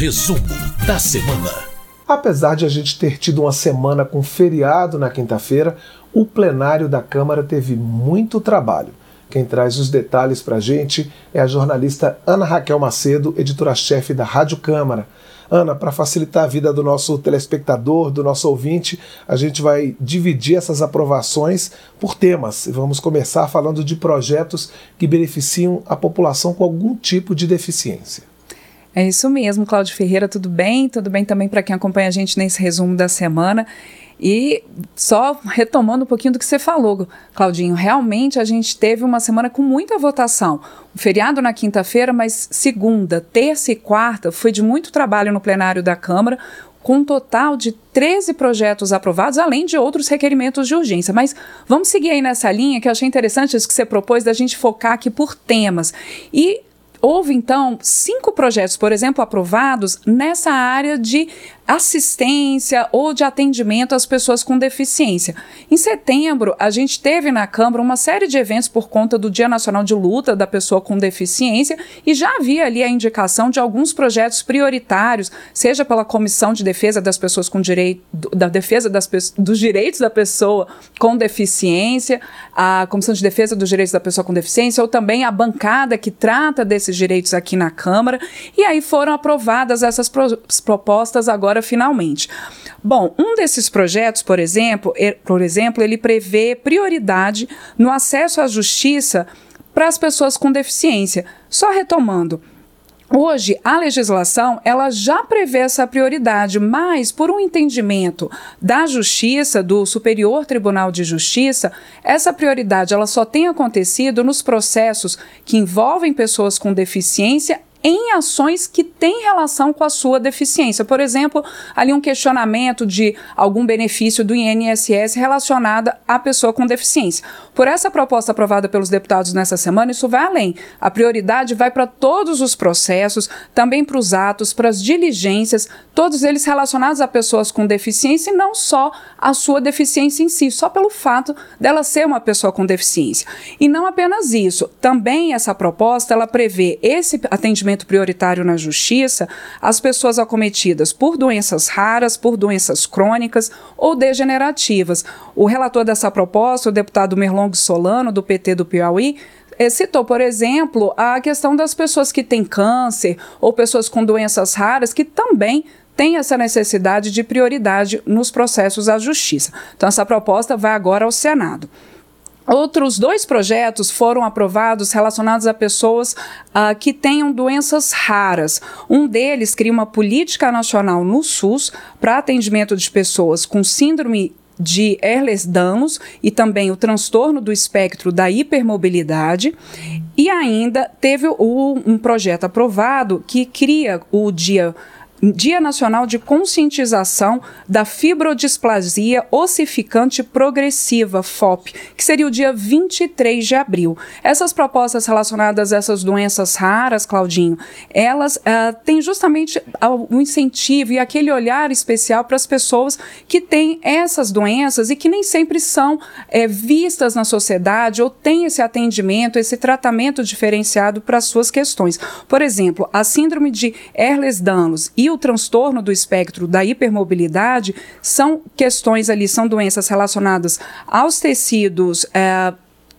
Resumo da semana. Apesar de a gente ter tido uma semana com feriado na quinta-feira, o plenário da Câmara teve muito trabalho. Quem traz os detalhes para a gente é a jornalista Ana Raquel Macedo, editora-chefe da Rádio Câmara. Ana, para facilitar a vida do nosso telespectador, do nosso ouvinte, a gente vai dividir essas aprovações por temas. Vamos começar falando de projetos que beneficiam a população com algum tipo de deficiência. É isso mesmo, Cláudio Ferreira, tudo bem? Tudo bem também para quem acompanha a gente nesse resumo da semana. E só retomando um pouquinho do que você falou, Claudinho, realmente a gente teve uma semana com muita votação. O feriado na quinta-feira, mas segunda, terça e quarta foi de muito trabalho no plenário da Câmara, com um total de 13 projetos aprovados, além de outros requerimentos de urgência. Mas vamos seguir aí nessa linha que eu achei interessante isso que você propôs da gente focar aqui por temas. E Houve, então, cinco projetos, por exemplo, aprovados nessa área de assistência ou de atendimento às pessoas com deficiência. Em setembro, a gente teve na Câmara uma série de eventos por conta do Dia Nacional de Luta da Pessoa com Deficiência e já havia ali a indicação de alguns projetos prioritários, seja pela Comissão de Defesa das Pessoas com Direito, da Defesa das, dos Direitos da Pessoa com Deficiência, a Comissão de Defesa dos Direitos da Pessoa com Deficiência, ou também a bancada que trata desses direitos aqui na Câmara, e aí foram aprovadas essas pro propostas agora finalmente. Bom, um desses projetos, por exemplo, por exemplo, ele prevê prioridade no acesso à justiça para as pessoas com deficiência. Só retomando, Hoje, a legislação ela já prevê essa prioridade, mas por um entendimento da Justiça, do Superior Tribunal de Justiça, essa prioridade ela só tem acontecido nos processos que envolvem pessoas com deficiência em ações que têm relação com a sua deficiência. Por exemplo, ali um questionamento de algum benefício do INSS relacionado à pessoa com deficiência. Por essa proposta aprovada pelos deputados nessa semana, isso vai além. A prioridade vai para todos os processos, também para os atos, para as diligências, todos eles relacionados a pessoas com deficiência e não só a sua deficiência em si, só pelo fato dela ser uma pessoa com deficiência. E não apenas isso, também essa proposta ela prevê esse atendimento atendimento prioritário na justiça às pessoas acometidas por doenças raras, por doenças crônicas ou degenerativas. O relator dessa proposta, o deputado Merlong Solano, do PT do Piauí, eh, citou, por exemplo, a questão das pessoas que têm câncer ou pessoas com doenças raras que também têm essa necessidade de prioridade nos processos à justiça. Então, essa proposta vai agora ao Senado. Outros dois projetos foram aprovados relacionados a pessoas uh, que tenham doenças raras. Um deles cria uma política nacional no SUS para atendimento de pessoas com síndrome de Ehlers-Danlos e também o transtorno do espectro da hipermobilidade. E ainda teve o, um projeto aprovado que cria o dia Dia Nacional de Conscientização da Fibrodisplasia Ossificante Progressiva, FOP, que seria o dia 23 de abril. Essas propostas relacionadas a essas doenças raras, Claudinho, elas uh, têm justamente o incentivo e aquele olhar especial para as pessoas que têm essas doenças e que nem sempre são é, vistas na sociedade ou têm esse atendimento, esse tratamento diferenciado para as suas questões. Por exemplo, a síndrome de Ehlers-Danlos e o transtorno do espectro da hipermobilidade são questões ali, são doenças relacionadas aos tecidos. É,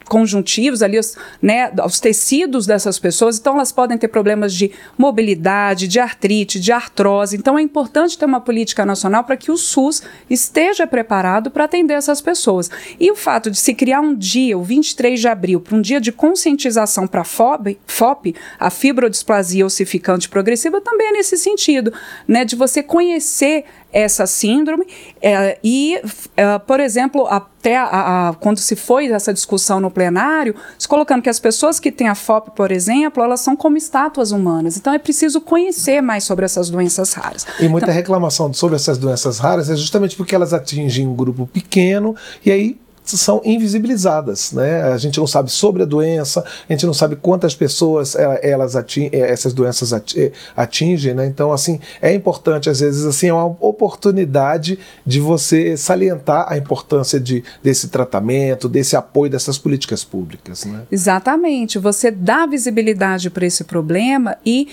conjuntivos ali, os, né, os tecidos dessas pessoas, então elas podem ter problemas de mobilidade, de artrite, de artrose. Então é importante ter uma política nacional para que o SUS esteja preparado para atender essas pessoas. E o fato de se criar um dia, o 23 de abril, para um dia de conscientização para a FOP, FOP, a fibrodisplasia ossificante progressiva, também é nesse sentido, né, de você conhecer essa síndrome é, e, é, por exemplo, até a, a, quando se foi essa discussão no plenário, se colocando que as pessoas que têm a FOP, por exemplo, elas são como estátuas humanas. Então é preciso conhecer mais sobre essas doenças raras. E muita então, reclamação sobre essas doenças raras é justamente porque elas atingem um grupo pequeno e aí são invisibilizadas, né? A gente não sabe sobre a doença, a gente não sabe quantas pessoas é, elas atingem, é, essas doenças é, atingem, né? Então, assim, é importante às vezes assim é uma oportunidade de você salientar a importância de, desse tratamento, desse apoio dessas políticas públicas, né? Exatamente. Você dá visibilidade para esse problema e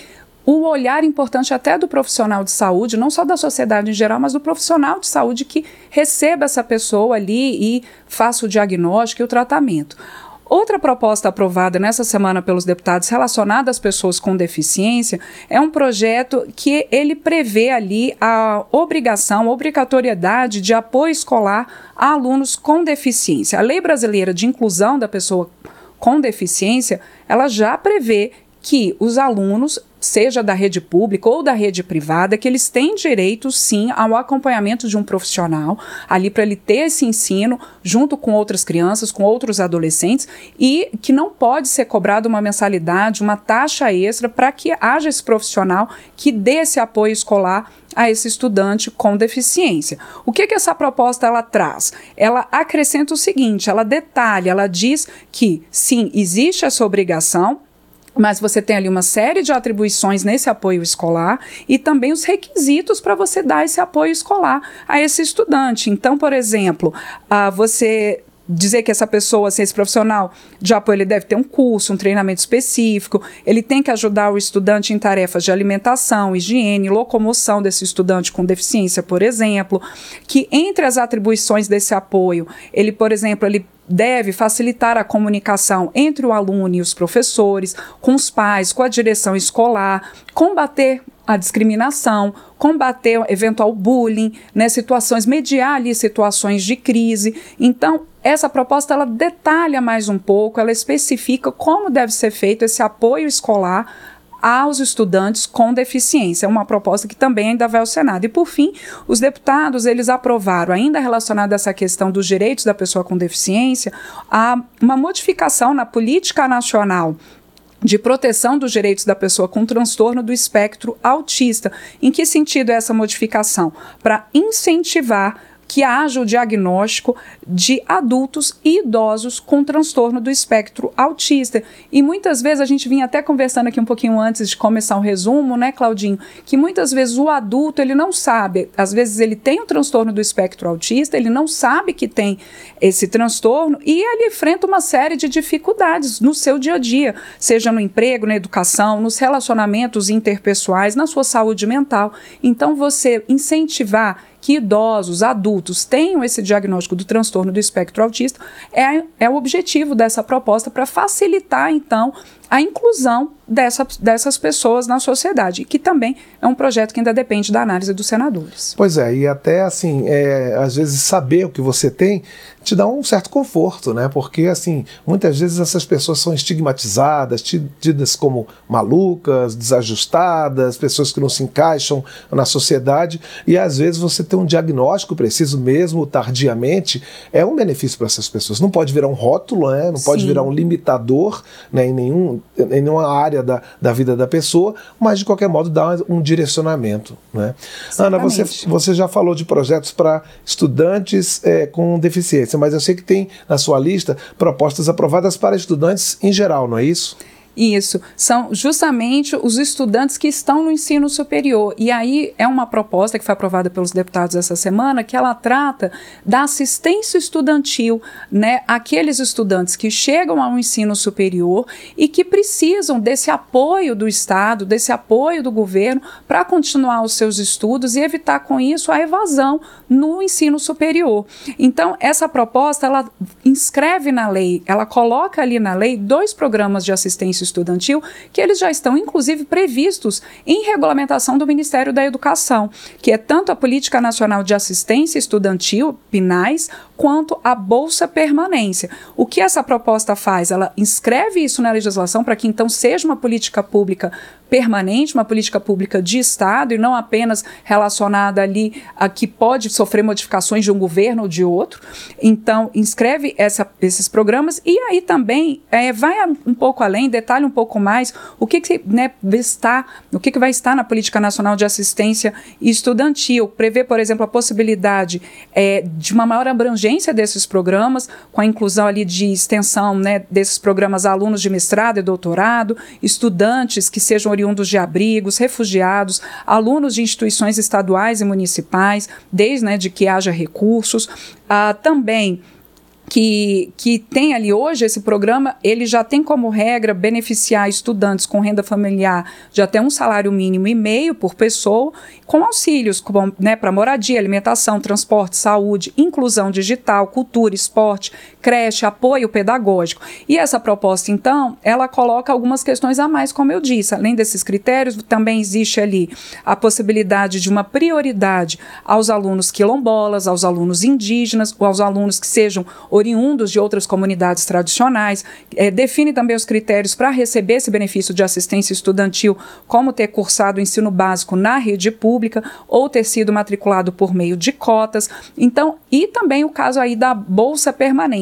o olhar importante até do profissional de saúde, não só da sociedade em geral, mas do profissional de saúde que receba essa pessoa ali e faça o diagnóstico e o tratamento. Outra proposta aprovada nessa semana pelos deputados relacionada às pessoas com deficiência é um projeto que ele prevê ali a obrigação, obrigatoriedade de apoio escolar a alunos com deficiência. A Lei Brasileira de Inclusão da Pessoa com Deficiência, ela já prevê que os alunos, seja da rede pública ou da rede privada, que eles têm direito sim ao acompanhamento de um profissional, ali para ele ter esse ensino junto com outras crianças, com outros adolescentes, e que não pode ser cobrada uma mensalidade, uma taxa extra para que haja esse profissional que dê esse apoio escolar a esse estudante com deficiência. O que, que essa proposta ela traz? Ela acrescenta o seguinte: ela detalha, ela diz que sim, existe essa obrigação mas você tem ali uma série de atribuições nesse apoio escolar e também os requisitos para você dar esse apoio escolar a esse estudante. Então, por exemplo, uh, você dizer que essa pessoa, assim, esse profissional de apoio, ele deve ter um curso, um treinamento específico, ele tem que ajudar o estudante em tarefas de alimentação, higiene, locomoção desse estudante com deficiência, por exemplo, que entre as atribuições desse apoio, ele, por exemplo, ele deve facilitar a comunicação entre o aluno e os professores, com os pais, com a direção escolar, combater a discriminação, combater eventual bullying, né, situações, mediar ali situações de crise. Então, essa proposta ela detalha mais um pouco, ela especifica como deve ser feito esse apoio escolar aos estudantes com deficiência. É uma proposta que também ainda vai ao Senado. E por fim, os deputados eles aprovaram, ainda relacionada a essa questão dos direitos da pessoa com deficiência, a, uma modificação na política nacional de proteção dos direitos da pessoa com transtorno do espectro autista. Em que sentido é essa modificação? Para incentivar que haja o diagnóstico de adultos e idosos com transtorno do espectro autista. E muitas vezes a gente vinha até conversando aqui um pouquinho antes de começar o resumo, né, Claudinho, que muitas vezes o adulto ele não sabe, às vezes ele tem o transtorno do espectro autista, ele não sabe que tem esse transtorno e ele enfrenta uma série de dificuldades no seu dia a dia, seja no emprego, na educação, nos relacionamentos interpessoais, na sua saúde mental. Então você incentivar que idosos, adultos tenham esse diagnóstico do transtorno do espectro autista é, é o objetivo dessa proposta para facilitar, então, a inclusão dessa, dessas pessoas na sociedade, que também é um projeto que ainda depende da análise dos senadores. Pois é, e até assim, é, às vezes saber o que você tem te dá um certo conforto, né? Porque assim, muitas vezes essas pessoas são estigmatizadas, tidas como malucas, desajustadas, pessoas que não se encaixam na sociedade, e às vezes você ter um diagnóstico preciso mesmo tardiamente é um benefício para essas pessoas. Não pode virar um rótulo, né? Não pode Sim. virar um limitador né, em nenhum em nenhuma área da, da vida da pessoa, mas de qualquer modo dá um direcionamento. Né? Ana, você, você já falou de projetos para estudantes é, com deficiência, mas eu sei que tem na sua lista propostas aprovadas para estudantes em geral, não é isso? Isso, são justamente os estudantes que estão no ensino superior. E aí é uma proposta que foi aprovada pelos deputados essa semana, que ela trata da assistência estudantil, né? Aqueles estudantes que chegam ao ensino superior e que precisam desse apoio do Estado, desse apoio do governo para continuar os seus estudos e evitar com isso a evasão no ensino superior. Então, essa proposta ela inscreve na lei, ela coloca ali na lei dois programas de assistência estudantil, que eles já estão inclusive previstos em regulamentação do Ministério da Educação, que é tanto a Política Nacional de Assistência Estudantil, PNAES, quanto a Bolsa Permanência. O que essa proposta faz? Ela inscreve isso na legislação para que então seja uma política pública permanente, uma política pública de Estado e não apenas relacionada ali a que pode sofrer modificações de um governo ou de outro. Então, inscreve essa, esses programas e aí também é, vai um pouco além, detalhe um pouco mais o que, que né, está, o que, que vai estar na Política Nacional de Assistência Estudantil. Prevê, por exemplo, a possibilidade é, de uma maior abrangência desses programas, com a inclusão ali de extensão né, desses programas a alunos de mestrado e doutorado, estudantes que sejam oriundos de abrigos, refugiados, alunos de instituições estaduais e municipais, desde né, de que haja recursos. Ah, também que, que tem ali hoje esse programa, ele já tem como regra beneficiar estudantes com renda familiar de até um salário mínimo e meio por pessoa, com auxílios né, para moradia, alimentação, transporte, saúde, inclusão digital, cultura, esporte, creche, apoio pedagógico. E essa proposta, então, ela coloca algumas questões a mais, como eu disse. Além desses critérios, também existe ali a possibilidade de uma prioridade aos alunos quilombolas, aos alunos indígenas, ou aos alunos que sejam oriundos de outras comunidades tradicionais, é, define também os critérios para receber esse benefício de assistência estudantil, como ter cursado o ensino básico na rede pública ou ter sido matriculado por meio de cotas. Então, e também o caso aí da bolsa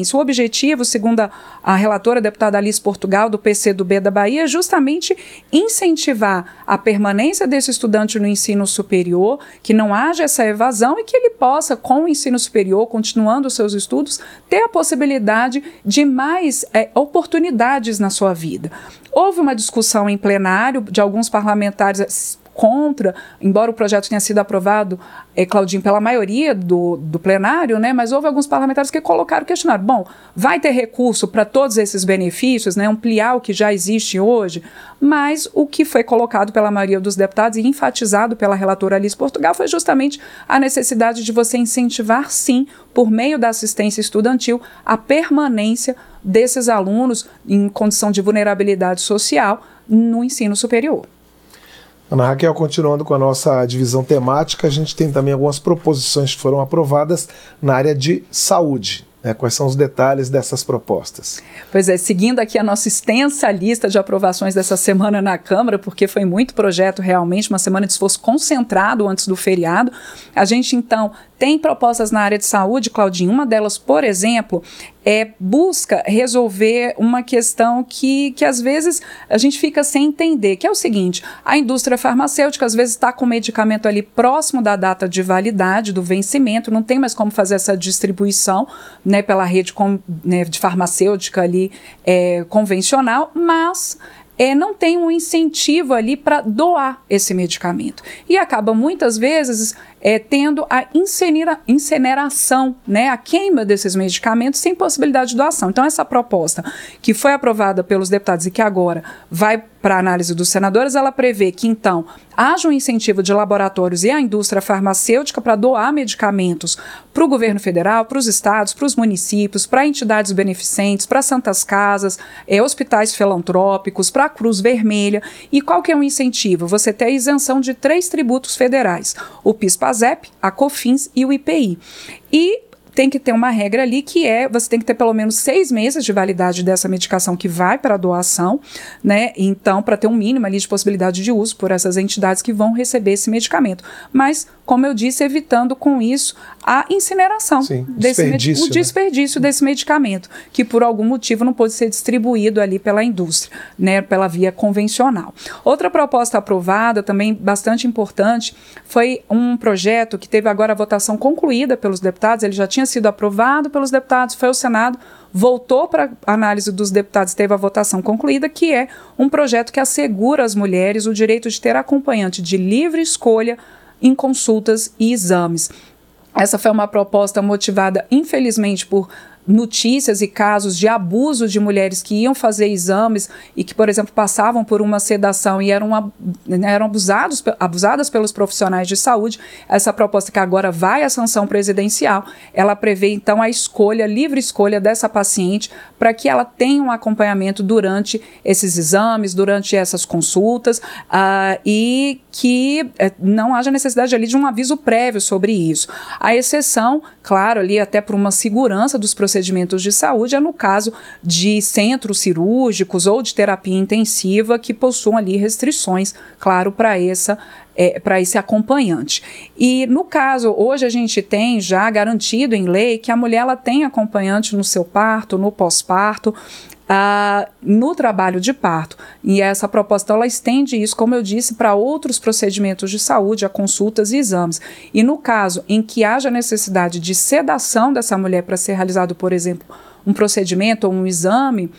permanência. O objetivo, segundo a, a relatora a deputada Alice Portugal, do PCdoB da Bahia, é justamente incentivar a permanência desse estudante no ensino superior, que não haja essa evasão e que ele possa, com o ensino superior, continuando os seus estudos, ter a possibilidade de mais é, oportunidades na sua vida. Houve uma discussão em plenário de alguns parlamentares contra, embora o projeto tenha sido aprovado, é, Claudinho, pela maioria do, do plenário, né, mas houve alguns parlamentares que colocaram questionário. Bom, vai ter recurso para todos esses benefícios, né, ampliar o que já existe hoje, mas o que foi colocado pela maioria dos deputados e enfatizado pela relatora Alice Portugal foi justamente a necessidade de você incentivar, sim, por meio da assistência estudantil, a permanência desses alunos em condição de vulnerabilidade social no ensino superior. Ana Raquel, continuando com a nossa divisão temática, a gente tem também algumas proposições que foram aprovadas na área de saúde. Né? Quais são os detalhes dessas propostas? Pois é, seguindo aqui a nossa extensa lista de aprovações dessa semana na Câmara, porque foi muito projeto realmente, uma semana de esforço concentrado antes do feriado, a gente então tem propostas na área de saúde, Claudinho. Uma delas, por exemplo, é busca resolver uma questão que, que às vezes a gente fica sem entender, que é o seguinte: a indústria farmacêutica às vezes está com o medicamento ali próximo da data de validade, do vencimento, não tem mais como fazer essa distribuição né, pela rede com, né, de farmacêutica ali é, convencional, mas é, não tem um incentivo ali para doar esse medicamento. E acaba muitas vezes é, tendo a incinera, incineração, né, a queima desses medicamentos sem possibilidade de doação. Então, essa proposta que foi aprovada pelos deputados e que agora vai para análise dos senadores, ela prevê que, então, haja um incentivo de laboratórios e a indústria farmacêutica para doar medicamentos para o governo federal, para os estados, para os municípios, para entidades beneficentes, para santas casas, é, hospitais filantrópicos, para a Cruz Vermelha. E qual que é o incentivo? Você tem a isenção de três tributos federais: o PIS-PASEP, a COFINS e o IPI. E tem que ter uma regra ali que é você tem que ter pelo menos seis meses de validade dessa medicação que vai para a doação, né? Então, para ter um mínimo ali de possibilidade de uso por essas entidades que vão receber esse medicamento. Mas, como eu disse, evitando com isso a incineração Sim, desse desperdício, o né? desperdício desse medicamento, que por algum motivo não pode ser distribuído ali pela indústria, né? Pela via convencional. Outra proposta aprovada, também bastante importante, foi um projeto que teve agora a votação concluída pelos deputados, ele já tinha sido aprovado pelos deputados, foi ao Senado, voltou para análise dos deputados, teve a votação concluída, que é um projeto que assegura às mulheres o direito de ter acompanhante de livre escolha em consultas e exames. Essa foi uma proposta motivada, infelizmente, por notícias e casos de abuso de mulheres que iam fazer exames e que, por exemplo, passavam por uma sedação e eram, eram abusados, abusadas pelos profissionais de saúde. Essa proposta que agora vai à sanção presidencial, ela prevê então a escolha, livre escolha dessa paciente para que ela tenha um acompanhamento durante esses exames, durante essas consultas uh, e que uh, não haja necessidade ali de um aviso prévio sobre isso. A exceção, claro, ali até por uma segurança dos procedimentos procedimentos de saúde é no caso de centros cirúrgicos ou de terapia intensiva que possuam ali restrições, claro, para essa é, para esse acompanhante. E no caso, hoje a gente tem já garantido em lei que a mulher ela tem acompanhante no seu parto, no pós-parto, Uh, no trabalho de parto. E essa proposta ela estende isso, como eu disse, para outros procedimentos de saúde, a consultas e exames. E no caso em que haja necessidade de sedação dessa mulher para ser realizado, por exemplo, um procedimento ou um exame,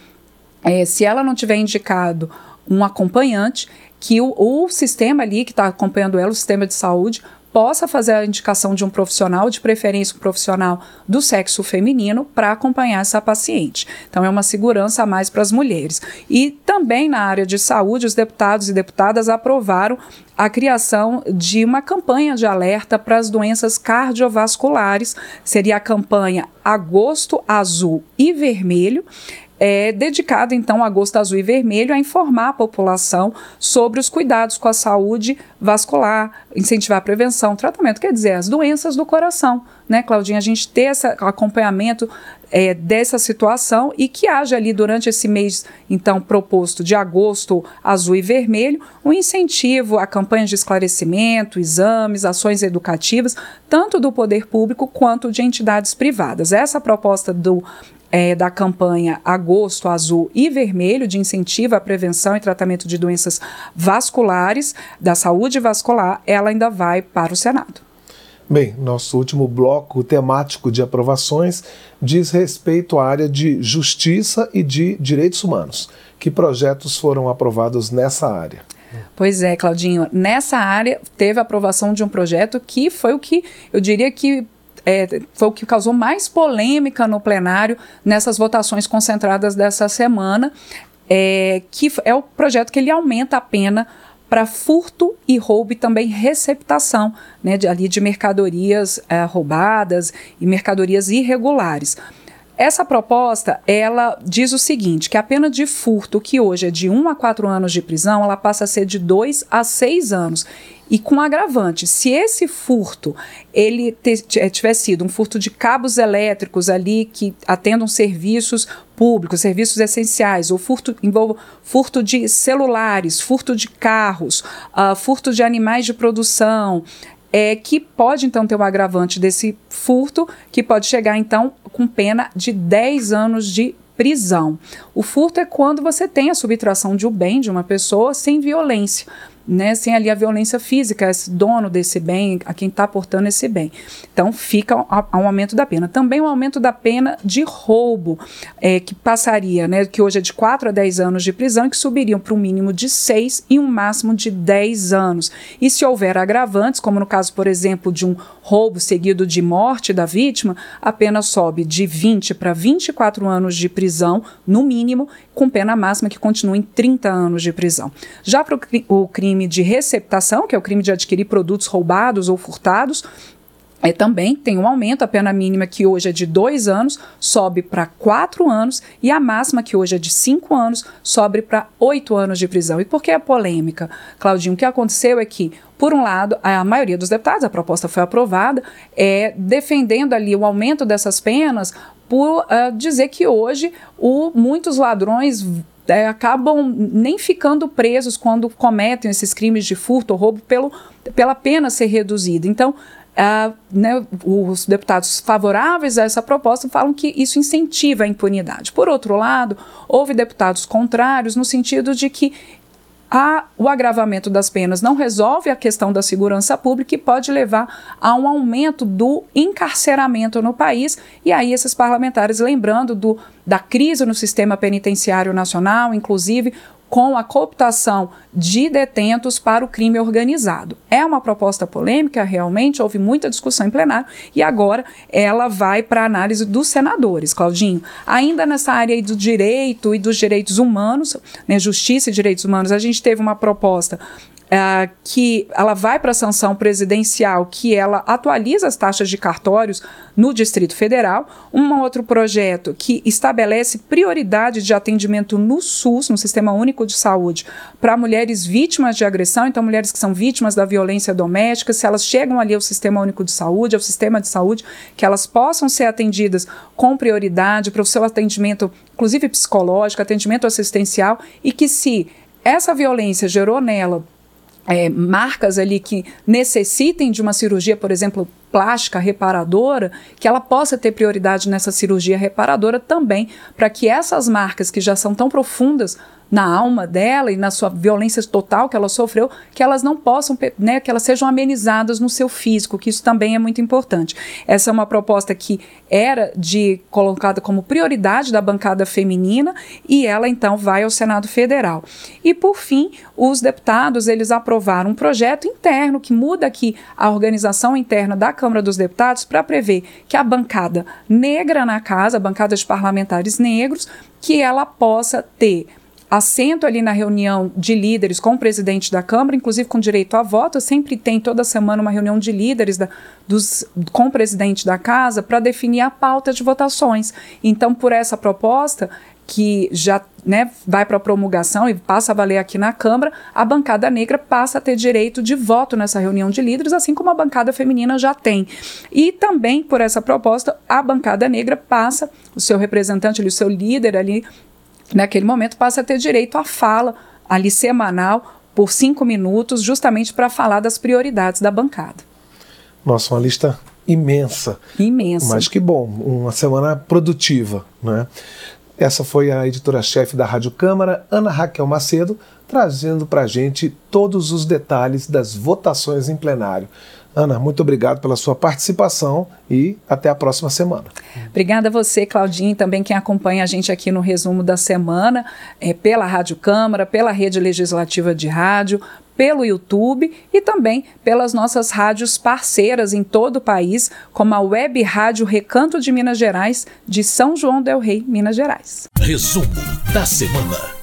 é, se ela não tiver indicado um acompanhante, que o, o sistema ali que está acompanhando ela, o sistema de saúde, possa fazer a indicação de um profissional, de preferência um profissional do sexo feminino, para acompanhar essa paciente. Então, é uma segurança a mais para as mulheres. E também na área de saúde, os deputados e deputadas aprovaram a criação de uma campanha de alerta para as doenças cardiovasculares. Seria a campanha Agosto Azul e Vermelho é dedicado então agosto azul e vermelho a informar a população sobre os cuidados com a saúde vascular, incentivar a prevenção, tratamento, quer dizer, as doenças do coração, né, Claudinha? A gente ter esse acompanhamento é, dessa situação e que haja ali durante esse mês, então, proposto de agosto azul e vermelho, um incentivo a campanhas de esclarecimento, exames, ações educativas, tanto do poder público quanto de entidades privadas. Essa proposta do é, da campanha Agosto Azul e Vermelho, de incentivo à prevenção e tratamento de doenças vasculares, da saúde vascular, ela ainda vai para o Senado. Bem, nosso último bloco temático de aprovações diz respeito à área de justiça e de direitos humanos. Que projetos foram aprovados nessa área? Pois é, Claudinho. Nessa área teve a aprovação de um projeto que foi o que eu diria que é, foi o que causou mais polêmica no plenário nessas votações concentradas dessa semana, é, que é o projeto que ele aumenta a pena para furto e roubo e também receptação né, de, ali de mercadorias é, roubadas e mercadorias irregulares. Essa proposta, ela diz o seguinte, que a pena de furto, que hoje é de 1 a 4 anos de prisão, ela passa a ser de 2 a 6 anos. E com agravante, se esse furto ele eh, tivesse sido um furto de cabos elétricos ali que atendam serviços públicos, serviços essenciais, ou furto envolve furto de celulares, furto de carros, uh, furto de animais de produção, é, que pode então ter um agravante desse furto, que pode chegar então com pena de 10 anos de prisão. O furto é quando você tem a subtração de um bem de uma pessoa sem violência né, sem ali a violência física, esse dono desse bem, a quem está portando esse bem. Então fica um aumento da pena. Também um aumento da pena de roubo, é, que passaria, né, que hoje é de 4 a 10 anos de prisão e que subiriam para um mínimo de 6 e um máximo de 10 anos. E se houver agravantes, como no caso, por exemplo, de um roubo seguido de morte da vítima, a pena sobe de 20 para 24 anos de prisão, no mínimo, com pena máxima que continua em 30 anos de prisão. Já para o crime de receptação, que é o crime de adquirir produtos roubados ou furtados, é, também tem um aumento, a pena mínima que hoje é de dois anos sobe para quatro anos e a máxima que hoje é de cinco anos sobe para oito anos de prisão. E por que a polêmica, Claudinho? O que aconteceu é que, por um lado, a maioria dos deputados, a proposta foi aprovada, é, defendendo ali o aumento dessas penas por uh, dizer que hoje o, muitos ladrões é, acabam nem ficando presos quando cometem esses crimes de furto ou roubo pelo, pela pena ser reduzida. Então, uh, né, os deputados favoráveis a essa proposta falam que isso incentiva a impunidade. Por outro lado, houve deputados contrários no sentido de que a, o agravamento das penas não resolve a questão da segurança pública e pode levar a um aumento do encarceramento no país. E aí, esses parlamentares, lembrando do, da crise no sistema penitenciário nacional, inclusive com a cooptação de detentos para o crime organizado. É uma proposta polêmica, realmente, houve muita discussão em plenário e agora ela vai para a análise dos senadores, Claudinho. Ainda nessa área do direito e dos direitos humanos, né, justiça e direitos humanos, a gente teve uma proposta Uh, que ela vai para a sanção presidencial, que ela atualiza as taxas de cartórios no Distrito Federal. Um outro projeto que estabelece prioridade de atendimento no SUS, no Sistema Único de Saúde, para mulheres vítimas de agressão, então mulheres que são vítimas da violência doméstica, se elas chegam ali ao Sistema Único de Saúde, ao sistema de saúde, que elas possam ser atendidas com prioridade para o seu atendimento, inclusive psicológico, atendimento assistencial, e que se essa violência gerou nela é, marcas ali que necessitem de uma cirurgia, por exemplo, plástica reparadora, que ela possa ter prioridade nessa cirurgia reparadora também, para que essas marcas que já são tão profundas na alma dela e na sua violência total que ela sofreu, que elas não possam, né, que elas sejam amenizadas no seu físico, que isso também é muito importante. Essa é uma proposta que era de colocada como prioridade da bancada feminina e ela então vai ao Senado Federal. E por fim, os deputados eles aprovaram um projeto interno que muda aqui a organização interna da Câmara dos Deputados para prever que a bancada negra na casa, a bancada de parlamentares negros, que ela possa ter assento ali na reunião de líderes com o presidente da Câmara, inclusive com direito a voto. Sempre tem toda semana uma reunião de líderes da, dos, com o presidente da casa para definir a pauta de votações. Então, por essa proposta, que já né, vai para promulgação e passa a valer aqui na Câmara, a bancada negra passa a ter direito de voto nessa reunião de líderes, assim como a bancada feminina já tem. E também, por essa proposta, a bancada negra passa, o seu representante, o seu líder ali naquele momento passa a ter direito à fala ali semanal por cinco minutos, justamente para falar das prioridades da bancada. Nossa, uma lista imensa. Imensa. Mas que bom, uma semana produtiva, né? Essa foi a editora-chefe da Rádio Câmara, Ana Raquel Macedo, trazendo para a gente todos os detalhes das votações em plenário. Ana, muito obrigado pela sua participação e até a próxima semana. Obrigada a você, Claudinho, e também quem acompanha a gente aqui no resumo da semana, é, pela Rádio Câmara, pela Rede Legislativa de Rádio, pelo YouTube e também pelas nossas rádios parceiras em todo o país, como a Web Rádio Recanto de Minas Gerais, de São João del Rei, Minas Gerais. Resumo da semana.